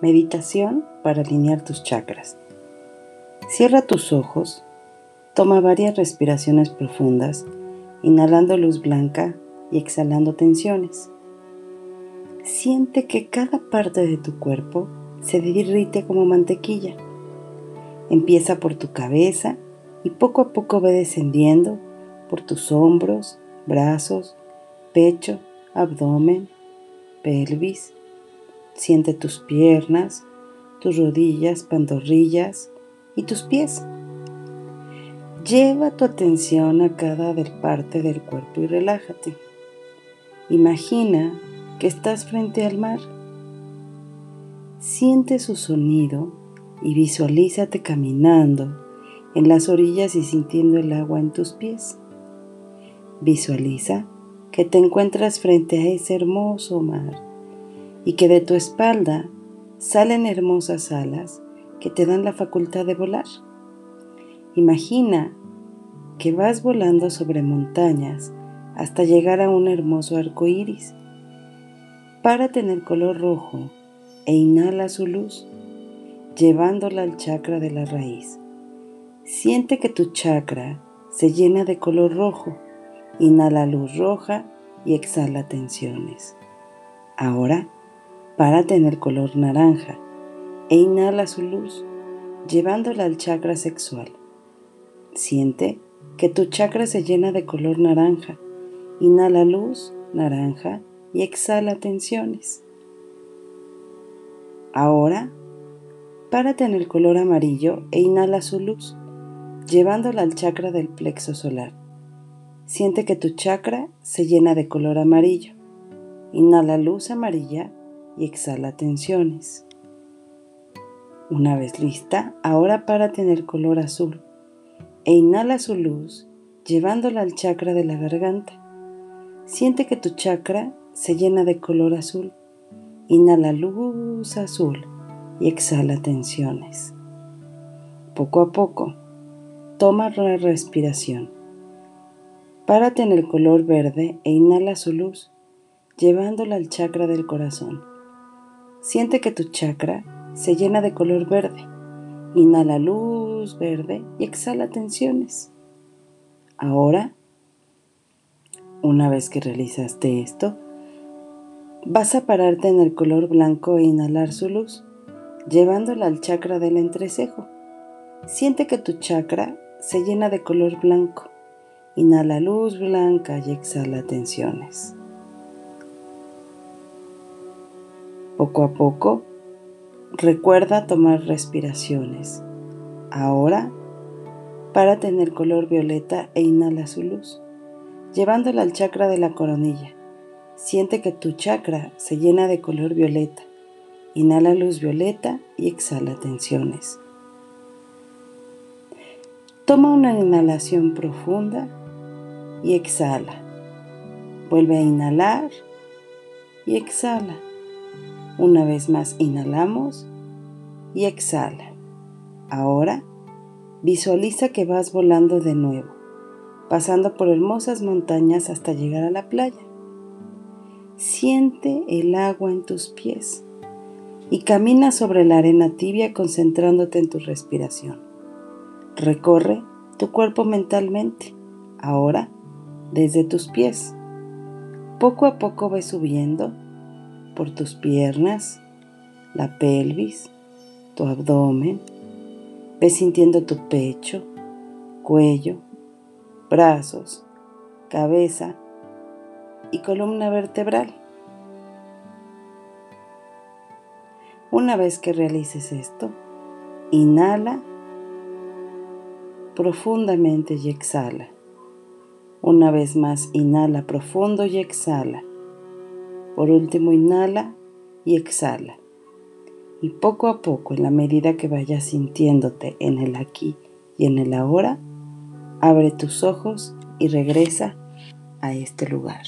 Meditación para alinear tus chakras. Cierra tus ojos, toma varias respiraciones profundas, inhalando luz blanca y exhalando tensiones. Siente que cada parte de tu cuerpo se derrite como mantequilla. Empieza por tu cabeza y poco a poco ve descendiendo por tus hombros, brazos, pecho, abdomen, pelvis, Siente tus piernas, tus rodillas, pantorrillas y tus pies. Lleva tu atención a cada parte del cuerpo y relájate. Imagina que estás frente al mar. Siente su sonido y visualízate caminando en las orillas y sintiendo el agua en tus pies. Visualiza que te encuentras frente a ese hermoso mar y que de tu espalda salen hermosas alas que te dan la facultad de volar. Imagina que vas volando sobre montañas hasta llegar a un hermoso arco iris. Párate en el color rojo e inhala su luz, llevándola al chakra de la raíz. Siente que tu chakra se llena de color rojo. Inhala luz roja y exhala tensiones. Ahora Párate en el color naranja e inhala su luz, llevándola al chakra sexual. Siente que tu chakra se llena de color naranja. Inhala luz, naranja y exhala tensiones. Ahora, párate en el color amarillo e inhala su luz, llevándola al chakra del plexo solar. Siente que tu chakra se llena de color amarillo. Inhala luz amarilla y exhala tensiones. Una vez lista, ahora párate en el color azul e inhala su luz llevándola al chakra de la garganta. Siente que tu chakra se llena de color azul. Inhala luz azul y exhala tensiones. Poco a poco, toma la respiración. Párate en el color verde e inhala su luz, llevándola al chakra del corazón. Siente que tu chakra se llena de color verde. Inhala luz verde y exhala tensiones. Ahora, una vez que realizaste esto, vas a pararte en el color blanco e inhalar su luz, llevándola al chakra del entrecejo. Siente que tu chakra se llena de color blanco. Inhala luz blanca y exhala tensiones. Poco a poco, recuerda tomar respiraciones. Ahora, para tener color violeta e inhala su luz, llevándola al chakra de la coronilla. Siente que tu chakra se llena de color violeta. Inhala luz violeta y exhala tensiones. Toma una inhalación profunda y exhala. Vuelve a inhalar y exhala. Una vez más inhalamos y exhala. Ahora visualiza que vas volando de nuevo, pasando por hermosas montañas hasta llegar a la playa. Siente el agua en tus pies y camina sobre la arena tibia concentrándote en tu respiración. Recorre tu cuerpo mentalmente, ahora desde tus pies. Poco a poco ve subiendo por tus piernas, la pelvis, tu abdomen. Ve sintiendo tu pecho, cuello, brazos, cabeza y columna vertebral. Una vez que realices esto, inhala profundamente y exhala. Una vez más, inhala profundo y exhala. Por último, inhala y exhala. Y poco a poco, en la medida que vayas sintiéndote en el aquí y en el ahora, abre tus ojos y regresa a este lugar.